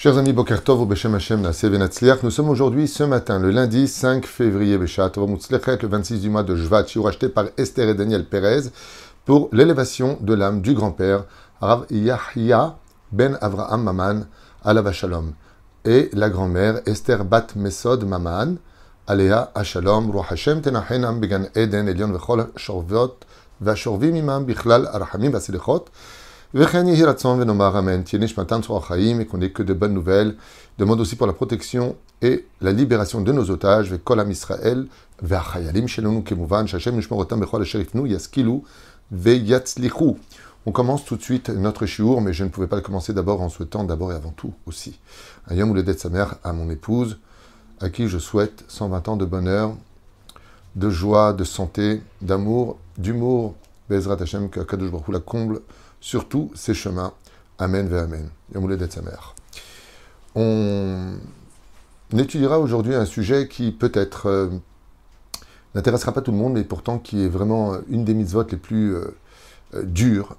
Chers amis Bokertov Beshem Hashem nous sommes aujourd'hui, ce matin, le lundi 5 février Beshat, le 26 du mois de Jvat, racheté par Esther et Daniel Pérez pour l'élévation de l'âme du grand-père, Rav Yahya ben Avraham Maman, Alava Shalom, et la grand-mère Esther Bat Mesod Maman, Alea Ashalom, Ruach Hashem Tenachenam Began Eden, Elion Vechol Shorvot, Vashorvim Imam Bichlal Arhamim Vasilichot, Amen. Et qu'on n'ait que de bonnes nouvelles. Demande aussi pour la protection et la libération de nos otages. Vekolam Israël. On commence tout de suite notre shiur, mais je ne pouvais pas le commencer d'abord en souhaitant d'abord et avant tout aussi. Un yom de sa mère à mon épouse, à qui je souhaite 120 ans de bonheur, de joie, de santé, d'amour, d'humour. Bezrat Hashem, que la comble sur tous ces chemins. Amen, ve Amen. d'être sa mère. On étudiera aujourd'hui un sujet qui peut-être euh, n'intéressera pas tout le monde, mais pourtant qui est vraiment une des mitzvot les plus euh, euh, dures,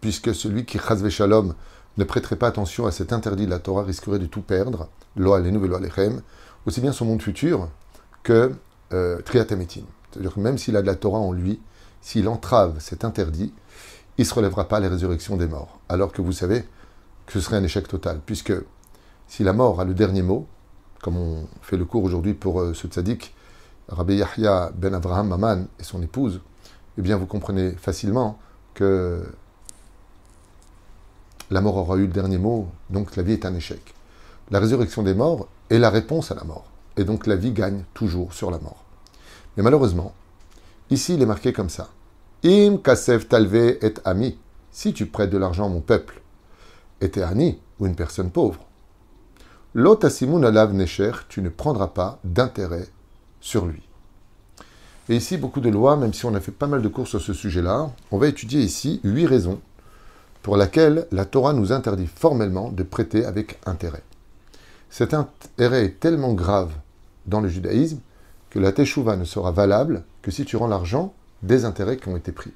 puisque celui qui, chazve shalom, ne prêterait pas attention à cet interdit de la Torah risquerait de tout perdre, lo alenu lo alechem, aussi bien son monde futur que triatametin. C'est-à-dire que même s'il a de la Torah en lui, s'il entrave cet interdit, il ne se relèvera pas la résurrection des morts. Alors que vous savez que ce serait un échec total, puisque si la mort a le dernier mot, comme on fait le cours aujourd'hui pour euh, ce tzaddik, Rabbi Yahya ben Avraham Maman et son épouse, eh bien vous comprenez facilement que la mort aura eu le dernier mot, donc la vie est un échec. La résurrection des morts est la réponse à la mort, et donc la vie gagne toujours sur la mort. Mais malheureusement, ici il est marqué comme ça. Im kasev talve et ami. Si tu prêtes de l'argent à mon peuple, et t'es ani, ou une personne pauvre. L'otasimun alav necher, tu ne prendras pas d'intérêt sur lui. Et ici, beaucoup de lois, même si on a fait pas mal de cours sur ce sujet-là, on va étudier ici huit raisons pour lesquelles la Torah nous interdit formellement de prêter avec intérêt. Cet intérêt est tellement grave dans le judaïsme que la teshuva ne sera valable que si tu rends l'argent des intérêts qui ont été pris.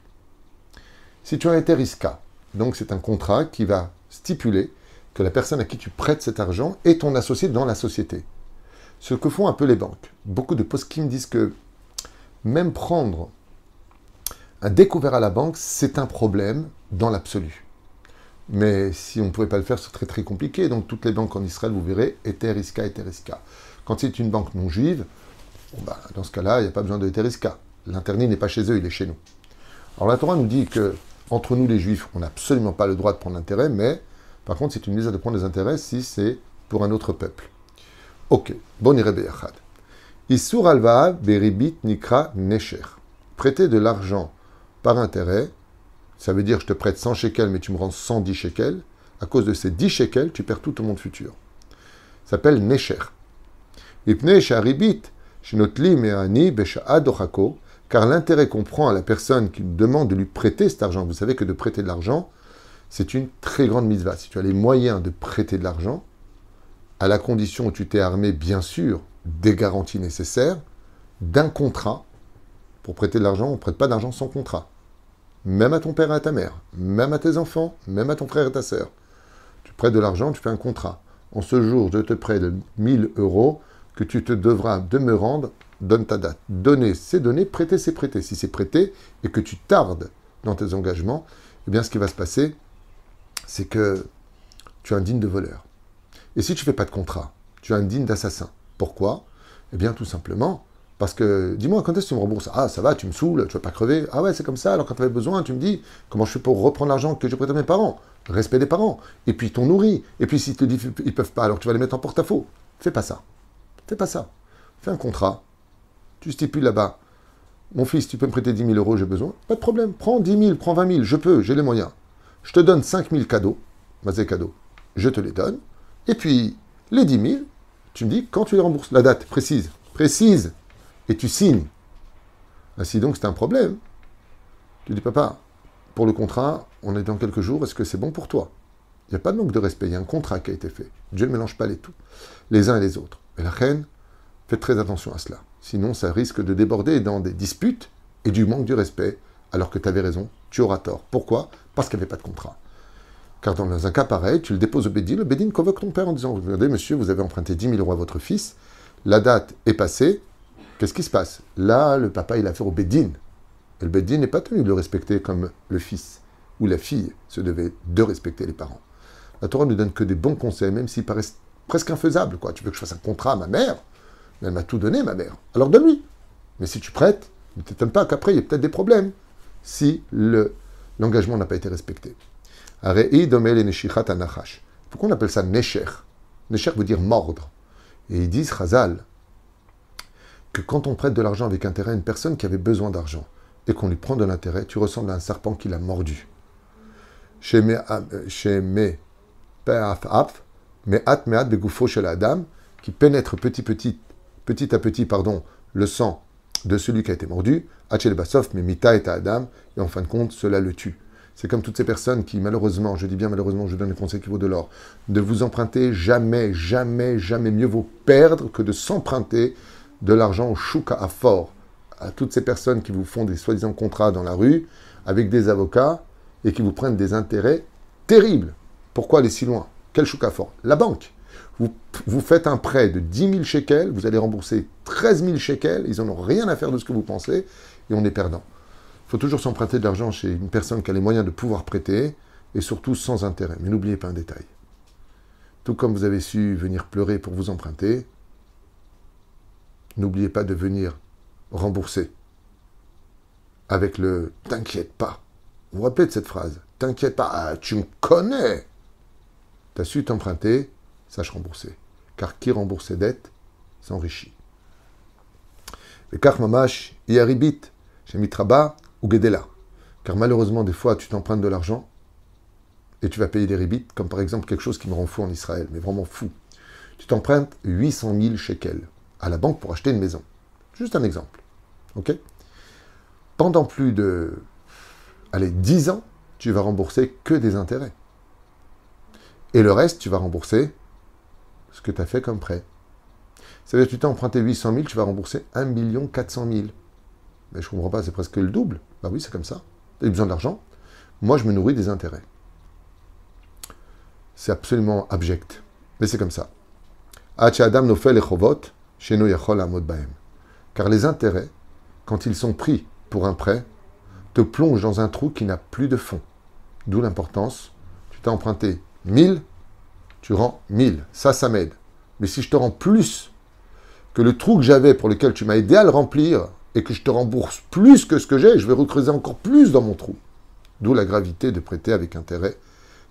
Si tu as été risca, donc c'est un contrat qui va stipuler que la personne à qui tu prêtes cet argent est ton associé dans la société. Ce que font un peu les banques. Beaucoup de me disent que même prendre un découvert à la banque, c'est un problème dans l'absolu. Mais si on ne pouvait pas le faire, c'est très très compliqué. Donc toutes les banques en Israël, vous verrez, étaient risca. Quand c'est une banque non juive, bah, dans ce cas-là, il n'y a pas besoin de. L'interdit n'est pas chez eux, il est chez nous. Alors la Torah nous dit que entre nous les Juifs, on n'a absolument pas le droit de prendre intérêt, mais par contre, c'est une mise de prendre des intérêts si c'est pour un autre peuple. Ok, bon Yachad. Isur alva beribit nikra necher. Prêter de l'argent par intérêt, ça veut dire je te prête 100 shekels, mais tu me rends 110 shekels. À cause de ces 10 shekels, tu perds tout ton monde futur. Ça s'appelle necher. Ipne sharibit, shinotli me'ani car l'intérêt qu'on prend à la personne qui demande de lui prêter cet argent, vous savez que de prêter de l'argent, c'est une très grande mitzvah. Si tu as les moyens de prêter de l'argent, à la condition où tu t'es armé, bien sûr, des garanties nécessaires, d'un contrat. Pour prêter de l'argent, on ne prête pas d'argent sans contrat. Même à ton père et à ta mère, même à tes enfants, même à ton frère et ta sœur. Tu prêtes de l'argent, tu fais un contrat. En ce jour, je te prête 1000 euros que tu te devras de me rendre donne ta date. Donner, c'est donner, prêter, c'est prêter. Si c'est prêter et que tu tardes dans tes engagements, eh bien, ce qui va se passer, c'est que tu es un digne de voleur. Et si tu fais pas de contrat, tu es un digne d'assassin. Pourquoi? Eh bien, tout simplement parce que, dis-moi, quand est-ce que tu me rembourses? Ah, ça va, tu me saoules, tu vas pas crever. Ah ouais, c'est comme ça. Alors, quand tu avais besoin, tu me dis comment je fais pour reprendre l'argent que j'ai prêté à mes parents? Respect des parents. Et puis, ton nourri. Et puis, s'ils te disent ils peuvent pas, alors tu vas les mettre en porte-à-faux. Fais pas ça. Fais pas ça. Fais un contrat. Tu stipules là-bas. Mon fils, tu peux me prêter 10 000 euros, j'ai besoin. Pas de problème. Prends 10 000, prends 20 000, je peux, j'ai les moyens. Je te donne 5 000 cadeaux, mazé cadeaux. Je te les donne. Et puis, les 10 000, tu me dis quand tu les rembourses. La date précise. Précise. Et tu signes. Ainsi donc, c'est un problème. Tu dis, papa, pour le contrat, on est dans quelques jours, est-ce que c'est bon pour toi? Il n'y a pas de manque de respect, il y a un contrat qui a été fait. Dieu ne mélange pas les tout, les uns et les autres. Et la reine, Faites très attention à cela. Sinon, ça risque de déborder dans des disputes et du manque du respect, alors que tu avais raison, tu auras tort. Pourquoi? Parce qu'il n'y avait pas de contrat. Car dans un cas pareil, tu le déposes au Bédine, le Bédine convoque ton père en disant Regardez, monsieur, vous avez emprunté 10 000 euros à votre fils, la date est passée, qu'est-ce qui se passe? Là, le papa, il a affaire au Bédine. Et le Bédine n'est pas tenu de le respecter comme le fils ou la fille se devait de respecter les parents. La Torah ne donne que des bons conseils, même s'ils paraissent presque infaisables. Quoi. Tu veux que je fasse un contrat à ma mère? Elle m'a tout donné, ma mère. Alors donne-lui. Mais si tu prêtes, ne t'étonne pas qu'après, il y ait peut-être des problèmes si l'engagement n'a pas été respecté. Pourquoi on appelle ça Nesher? Nesher veut dire mordre. Et ils disent, Chazal, que quand on prête de l'argent avec intérêt à une personne qui avait besoin d'argent et qu'on lui prend de l'intérêt, tu ressembles à un serpent qui l'a mordu. Chez mes chez la dame, qui pénètre petit, petit, petit à petit pardon, le sang de celui qui a été mordu, mais mita et adam, et en fin de compte, cela le tue. C'est comme toutes ces personnes qui, malheureusement, je dis bien malheureusement, je donne le conseil qui vaut de l'or, de vous emprunter jamais, jamais, jamais mieux vaut perdre que de s'emprunter de l'argent au chouka à fort. À toutes ces personnes qui vous font des soi-disant contrats dans la rue, avec des avocats, et qui vous prennent des intérêts terribles. Pourquoi aller si loin? Quel chouka fort? La banque. Vous, faites un prêt de 10 000 shekels, vous allez rembourser 13 000 shekels, ils n'en ont rien à faire de ce que vous pensez, et on est perdant. Il faut toujours s'emprunter de l'argent chez une personne qui a les moyens de pouvoir prêter, et surtout sans intérêt. Mais n'oubliez pas un détail. Tout comme vous avez su venir pleurer pour vous emprunter, n'oubliez pas de venir rembourser avec le t'inquiète pas. Vous vous rappelez de cette phrase T'inquiète pas, ah, tu me connais. Tu as su t'emprunter, sache rembourser. Car qui rembourse ses dettes s'enrichit. Le mamash yaribit, mitraba ou gedela. Car malheureusement, des fois, tu t'empruntes de l'argent et tu vas payer des ribites, comme par exemple quelque chose qui me rend fou en Israël, mais vraiment fou. Tu t'empruntes 800 000 shekels à la banque pour acheter une maison. Juste un exemple. OK? Pendant plus de allez, 10 ans, tu vas rembourser que des intérêts. Et le reste, tu vas rembourser ce que tu as fait comme prêt. Ça veut dire que tu t'es emprunté 800 000, tu vas rembourser 1 400 000. Mais je ne comprends pas, c'est presque le double. Bah oui, c'est comme ça. Tu as besoin d'argent. Moi, je me nourris des intérêts. C'est absolument abject. Mais c'est comme ça. Car les intérêts, quand ils sont pris pour un prêt, te plongent dans un trou qui n'a plus de fond. D'où l'importance. Tu t'as emprunté 1000, tu rends 1000. Ça, ça m'aide. Mais si je te rends plus que le trou que j'avais pour lequel tu m'as aidé à le remplir, et que je te rembourse plus que ce que j'ai, je vais recreuser encore plus dans mon trou. D'où la gravité de prêter avec intérêt.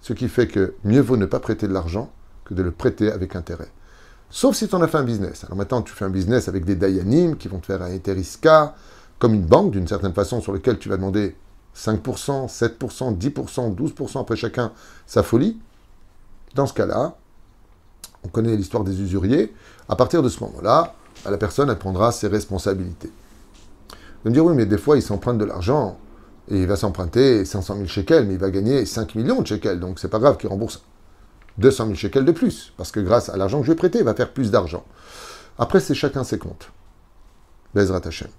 Ce qui fait que mieux vaut ne pas prêter de l'argent que de le prêter avec intérêt. Sauf si tu en as fait un business. Alors maintenant, tu fais un business avec des Dayanim qui vont te faire un Eteriska, comme une banque d'une certaine façon, sur lequel tu vas demander 5%, 7%, 10%, 12% après chacun sa folie. Dans ce cas-là, on connaît l'histoire des usuriers. À partir de ce moment-là, la personne, elle prendra ses responsabilités. Vous me dire, oui, mais des fois, il s'emprunte de l'argent et il va s'emprunter 500 000 shekels, mais il va gagner 5 millions de shekels. Donc, c'est pas grave qu'il rembourse 200 000 shekels de plus, parce que grâce à l'argent que je vais prêter, il va faire plus d'argent. Après, c'est chacun ses comptes. Bezrat Hashem.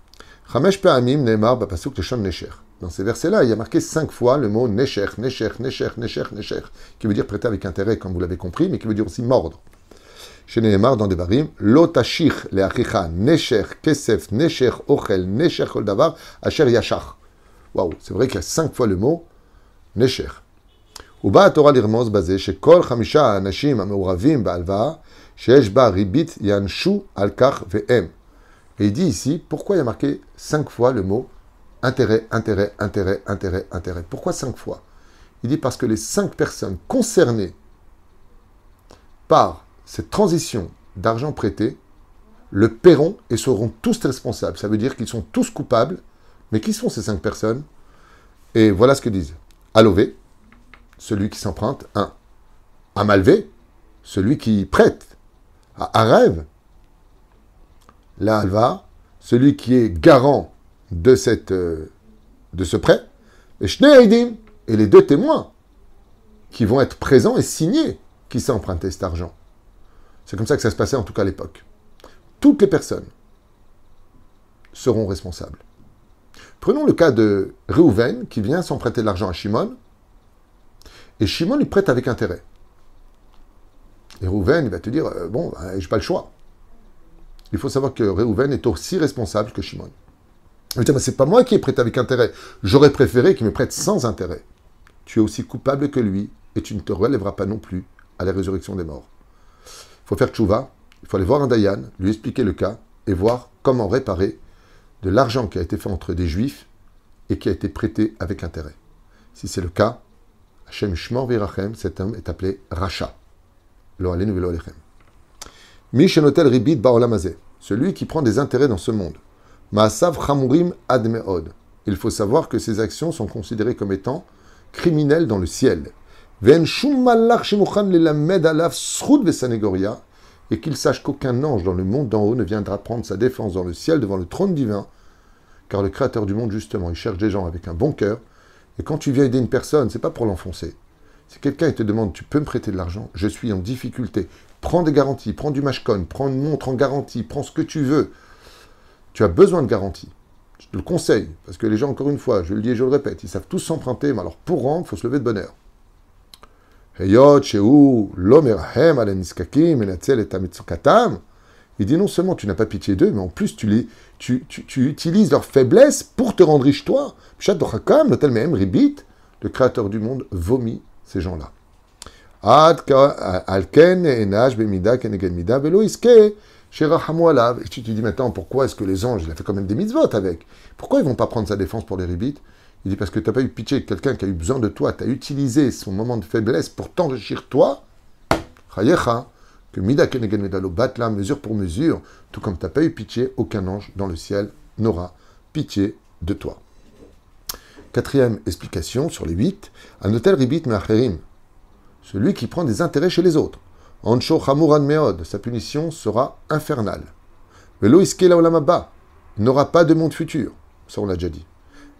Chamesh Pe'amim Neymar Bapasuk Leshon Nesher Dans ces versets-là, il y a marqué cinq fois le mot Nesher, Nesher, Nesher, Nesher, Nesher, qui veut dire prêter avec intérêt, comme vous l'avez compris, mais qui veut dire aussi mordre chez Nehemar dans des barim, Lotashich le achicha nesher kesef nesher ochel nesher kol davar asher yashach. Waouh, c'est vrai qu'il y a cinq fois le mot nesher. ובאה התורה לרמוז בזה שכל חמישה האנשים המעורבים בהלוואה שיש בה ריבית יענשו על כך והם. Et il dit ici, pourquoi il y a marqué cinq fois le mot intérêt, intérêt, intérêt, intérêt, intérêt Pourquoi cinq fois? Il dit parce que les cinq personnes concernées par cette transition d'argent prêté, le paieront et seront tous responsables. Ça veut dire qu'ils sont tous coupables. Mais qui sont ces cinq personnes? Et voilà ce que disent. Alové, celui qui s'emprunte, un. Amalvé, celui qui prête. À rêve, la Alva, celui qui est garant de, cette, euh, de ce prêt. Et et les deux témoins qui vont être présents et signés qui s'est emprunté cet argent. C'est comme ça que ça se passait en tout cas à l'époque. Toutes les personnes seront responsables. Prenons le cas de Réhouven qui vient s'emprunter de l'argent à Shimon Et Shimon, il prête avec intérêt. Et Rouven, il va te dire, euh, bon, ben, j'ai pas le choix. Il faut savoir que Rouven est aussi responsable que Shimon. C'est pas moi qui ai prêté avec intérêt. J'aurais préféré qu'il me prête sans intérêt. Tu es aussi coupable que lui, et tu ne te relèveras pas non plus à la résurrection des morts. Il faut faire tchouva, il faut aller voir un Dayan, lui expliquer le cas, et voir comment réparer de l'argent qui a été fait entre des juifs et qui a été prêté avec intérêt. Si c'est le cas, Hashem Shmor Virachem, cet homme est appelé Racha. Lo alenu velo alechem. Mishenotel ribit baolamazé, celui qui prend des intérêts dans ce monde. Maasav chamurim admeod. Il faut savoir que ces actions sont considérées comme étant criminelles dans le ciel. Et qu'il sache qu'aucun ange dans le monde d'en haut ne viendra prendre sa défense dans le ciel devant le trône divin, car le Créateur du monde, justement, il cherche des gens avec un bon cœur, et quand tu viens aider une personne, c'est pas pour l'enfoncer. Si quelqu'un te demande, tu peux me prêter de l'argent, je suis en difficulté, prends des garanties, prends du mashcon, prends une montre en garantie, prends ce que tu veux. Tu as besoin de garantie. Je te le conseille, parce que les gens, encore une fois, je le dis et je le répète, ils savent tous s'emprunter, mais alors pour rendre, il faut se lever de bonne heure. Il dit non seulement tu n'as pas pitié d'eux, mais en plus tu, les, tu, utilises leur faiblesse pour te rendre riche toi. Le créateur du monde vomit ces gens-là. Et tu te dis maintenant pourquoi est-ce que les anges, il a fait quand même des mitzvot avec? Pourquoi ils vont pas prendre sa défense pour les ribites? Il dit parce que tu n'as pas eu pitié de quelqu'un qui a eu besoin de toi, tu as utilisé son moment de faiblesse pour t'enrichir toi. que Mida Medalo batla mesure pour mesure, tout comme tu n'as pas eu pitié, aucun ange dans le ciel n'aura pitié de toi. Quatrième explication sur les huit, un hôtel ribit me'acherim, celui qui prend des intérêts chez les autres. Ancho meod, sa punition sera infernale. Velo iskela olamaba, n'aura pas de monde futur. Ça on l'a déjà dit.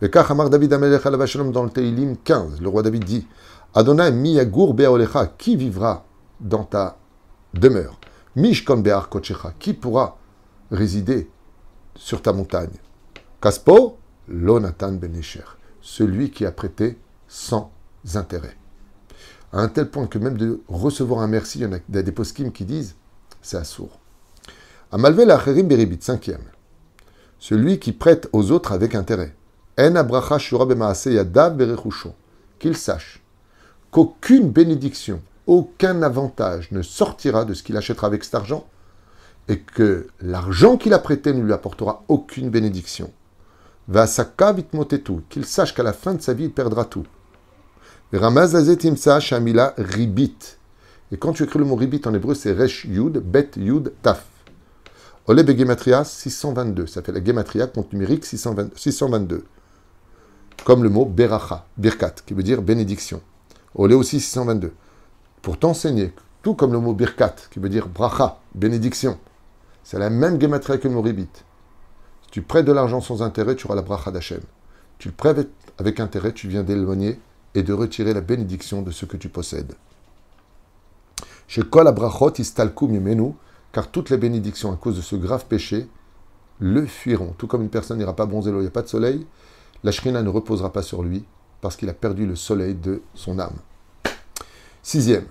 David dans le Teilim 15, le roi David dit Adonai miyagur be'olecha, qui vivra dans ta demeure? Mishkon be'ar kochecha, qui pourra résider sur ta montagne? Kaspo, Lonatan benesher, celui qui a prêté sans intérêt. À un tel point que même de recevoir un merci, il y en a des poskim qui disent c'est assourd. Amalve l'acherim beribit, cinquième. Celui qui prête aux autres avec intérêt. Qu'il sache qu'aucune bénédiction, aucun avantage ne sortira de ce qu'il achètera avec cet argent et que l'argent qu'il a prêté ne lui apportera aucune bénédiction. Va tout, qu'il sache qu'à la fin de sa vie, il perdra tout. Shamila ribit. Et quand tu écris le mot ribit en hébreu, c'est resh yud, bet yud, taf. Ole gematria 622. Ça fait la gematria compte numérique 622 comme le mot beracha, birkat, qui veut dire bénédiction. Olé aussi 622. Pour t'enseigner, tout comme le mot birkat, qui veut dire bracha, bénédiction. C'est la même gematria que le mot ribit. Si tu prêtes de l'argent sans intérêt, tu auras la bracha d'Hachem. Tu le prêtes avec intérêt, tu viens d'éloigner et de retirer la bénédiction de ce que tu possèdes. Chez Kol Abrachot istalkum yemenu, car toutes les bénédictions à cause de ce grave péché le fuiront. Tout comme une personne n'ira pas bronzer l'eau, il n'y a pas de soleil, la shrina ne reposera pas sur lui parce qu'il a perdu le soleil de son âme. Sixième,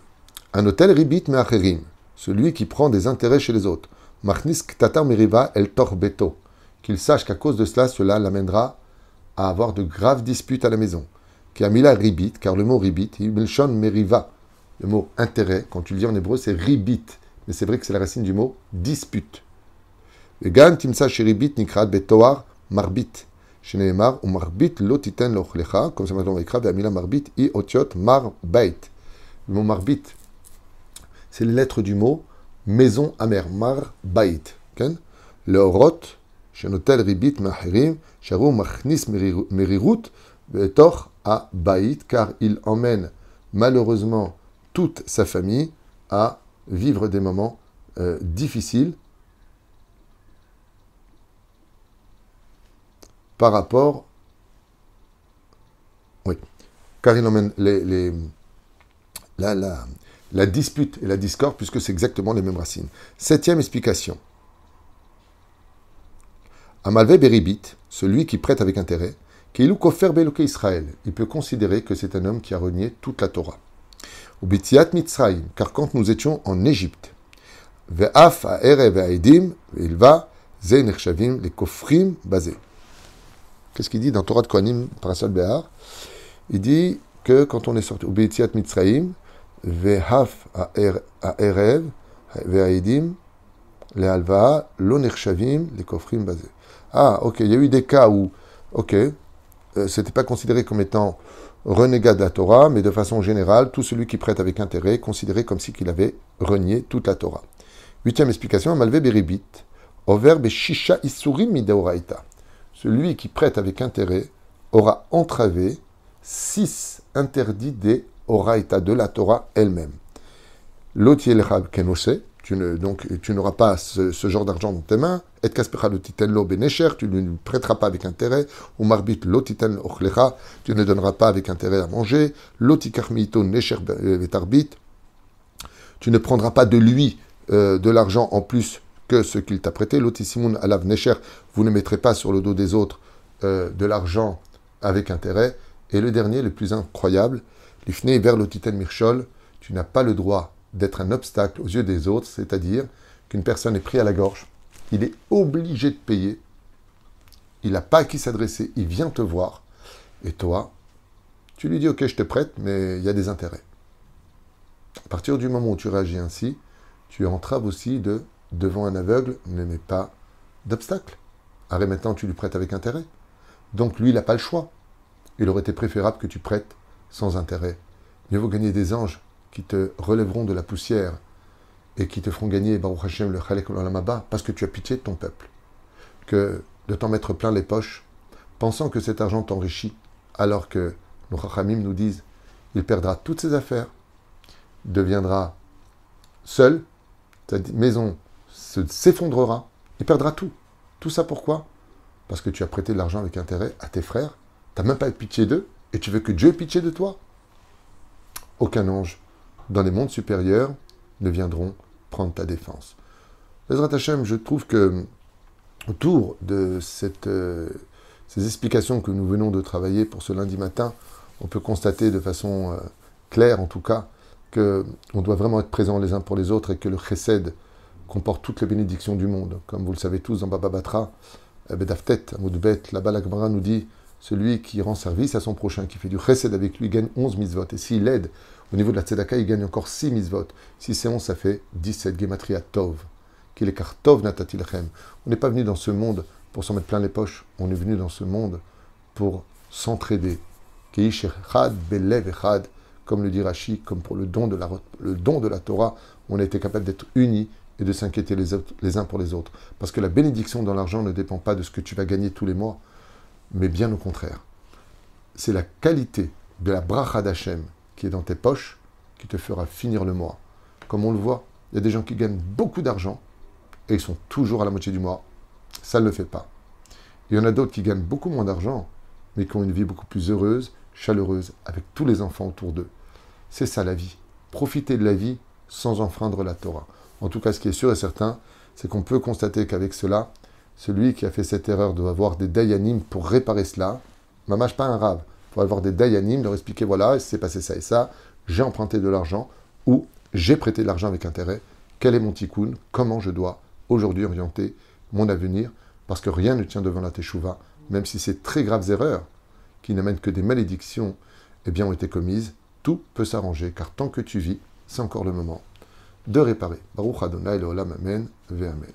un hôtel ribit me'acherim, celui qui prend des intérêts chez les autres. Machnis ktatar meriva el torbeto, qu'il sache qu'à cause de cela, cela l'amènera à avoir de graves disputes à la maison. Qui a mis la ribit, car le mot ribit, milshon meriva, le mot intérêt, quand tu le dis en hébreu, c'est ribit, mais c'est vrai que c'est la racine du mot dispute. Vegan timsa ribit nikrat betoar marbit, Shneemar, ou marbit lotiten lochlecha, comme ça maintenant on écrit, Amila marbit i otiot marbait. Le mot marbit, c'est les lettres du mot maison amère, marbait. Le rot, shenotel ribit mahirim, sharou machnis merirut, betor a bait, car il emmène malheureusement toute sa famille à vivre des moments euh, difficiles par rapport. Oui, car il emmène les, la, la, dispute et la discorde, puisque c'est exactement les mêmes racines. Septième explication. Amalvé Beribit, celui qui prête avec intérêt, Israël, il peut considérer que c'est un homme qui a renié toute la Torah. Ou bitiat mitzrayim, car quand nous étions en Égypte, ve'af ha'erev ha'edim, ve'ilva, ze nechshavim, les kofrim basés. Qu'est-ce qu'il dit dans Torah de Kohanim, Parasol Behar? Il dit que quand on est sorti, ou bitiat mitzrayim, ve'af ha'erev, ve'a'idim, les alva, lo nechshavim, les kofrim basés. Ah, ok, il y a eu des cas où, ok, euh, c'était pas considéré comme étant renégat de la Torah, mais de façon générale, tout celui qui prête avec intérêt est considéré comme si qu'il avait renié toute la Torah. Huitième explication, Malvé Beribit, verbe Shisha Isurim Mideoraita. Celui qui prête avec intérêt aura entravé six interdits des Oraita, de la Torah elle-même. L'otiel tu ne, donc tu n'auras pas ce, genre d'argent dans tes mains. Et kaspecha lo benecher, tu ne lui prêteras pas avec intérêt. Ou marbit lotiten ochlecha, tu ne donneras pas avec intérêt à manger. Lotikarmito necher betarbit, tu ne prendras pas de lui euh, de l'argent en plus que ce qu'il t'a prêté. Lotisimun alav necher, vous ne mettrez pas sur le dos des autres euh, de l'argent avec intérêt. Et le dernier, le plus incroyable, l'ifne vers lotiten mirchol, tu n'as pas le droit d'être un obstacle aux yeux des autres, c'est-à-dire qu'une personne est prise à la gorge, il est obligé de payer, il n'a pas à qui s'adresser, il vient te voir, et toi, tu lui dis ok je te prête, mais il y a des intérêts. À partir du moment où tu réagis ainsi, tu entraves aussi de devant un aveugle ne mets pas d'obstacle. Arrête maintenant tu lui prêtes avec intérêt. Donc lui il n'a pas le choix. Il aurait été préférable que tu prêtes sans intérêt. Mieux vaut gagner des anges qui te relèveront de la poussière et qui te feront gagner, Baruch Hashem, le Chalek parce que tu as pitié de ton peuple, que de t'en mettre plein les poches, pensant que cet argent t'enrichit, alors que nos Chachamim nous disent, il perdra toutes ses affaires, deviendra seul, ta maison s'effondrera, il perdra tout. Tout ça pourquoi? Parce que tu as prêté de l'argent avec intérêt à tes frères, tu n'as même pas eu pitié d'eux, et tu veux que Dieu ait pitié de toi? Aucun ange dans les mondes supérieurs ne viendront prendre ta défense. Ezrat Hashem, je trouve que autour de cette, euh, ces explications que nous venons de travailler pour ce lundi matin, on peut constater de façon euh, claire, en tout cas, qu'on doit vraiment être présents les uns pour les autres et que le chesed comporte toutes les bénédictions du monde. Comme vous le savez tous, dans Baba Batra, eh Bedaftet, Amoudbet, la nous dit celui qui rend service à son prochain, qui fait du chesed avec lui, gagne 11 mitzvot. Et s'il aide au niveau de la tzedaka, il gagne encore 6 mitzvot. Si c'est 11, ça fait 17 gematria tov. Qu'il est tov natatilchem. On n'est pas venu dans ce monde pour s'en mettre plein les poches. On est venu dans ce monde pour s'entraider. comme le dit Rashi, comme pour le don de la, Torah, on a été capable d'être unis et de s'inquiéter les, les uns pour les autres. Parce que la bénédiction dans l'argent ne dépend pas de ce que tu vas gagner tous les mois, mais bien au contraire. C'est la qualité de la bracha d'Hachem qui est dans tes poches qui te fera finir le mois. Comme on le voit, il y a des gens qui gagnent beaucoup d'argent et ils sont toujours à la moitié du mois. Ça ne le fait pas. Il y en a d'autres qui gagnent beaucoup moins d'argent, mais qui ont une vie beaucoup plus heureuse, chaleureuse, avec tous les enfants autour d'eux. C'est ça la vie. Profiter de la vie sans enfreindre la Torah. En tout cas, ce qui est sûr et certain, c'est qu'on peut constater qu'avec cela, celui qui a fait cette erreur doit avoir des dayanim pour réparer cela. Mamache pas un rave pour avoir des dayanim, leur expliquer voilà, c'est passé ça et ça, j'ai emprunté de l'argent ou j'ai prêté de l'argent avec intérêt, quel est mon tikkun, comment je dois aujourd'hui orienter mon avenir, parce que rien ne tient devant la teshuva, même si ces très graves erreurs qui n'amènent que des malédictions eh bien, ont été commises, tout peut s'arranger, car tant que tu vis, c'est encore le moment de réparer. Baruch Adonai, le Olam, Amen, Amen.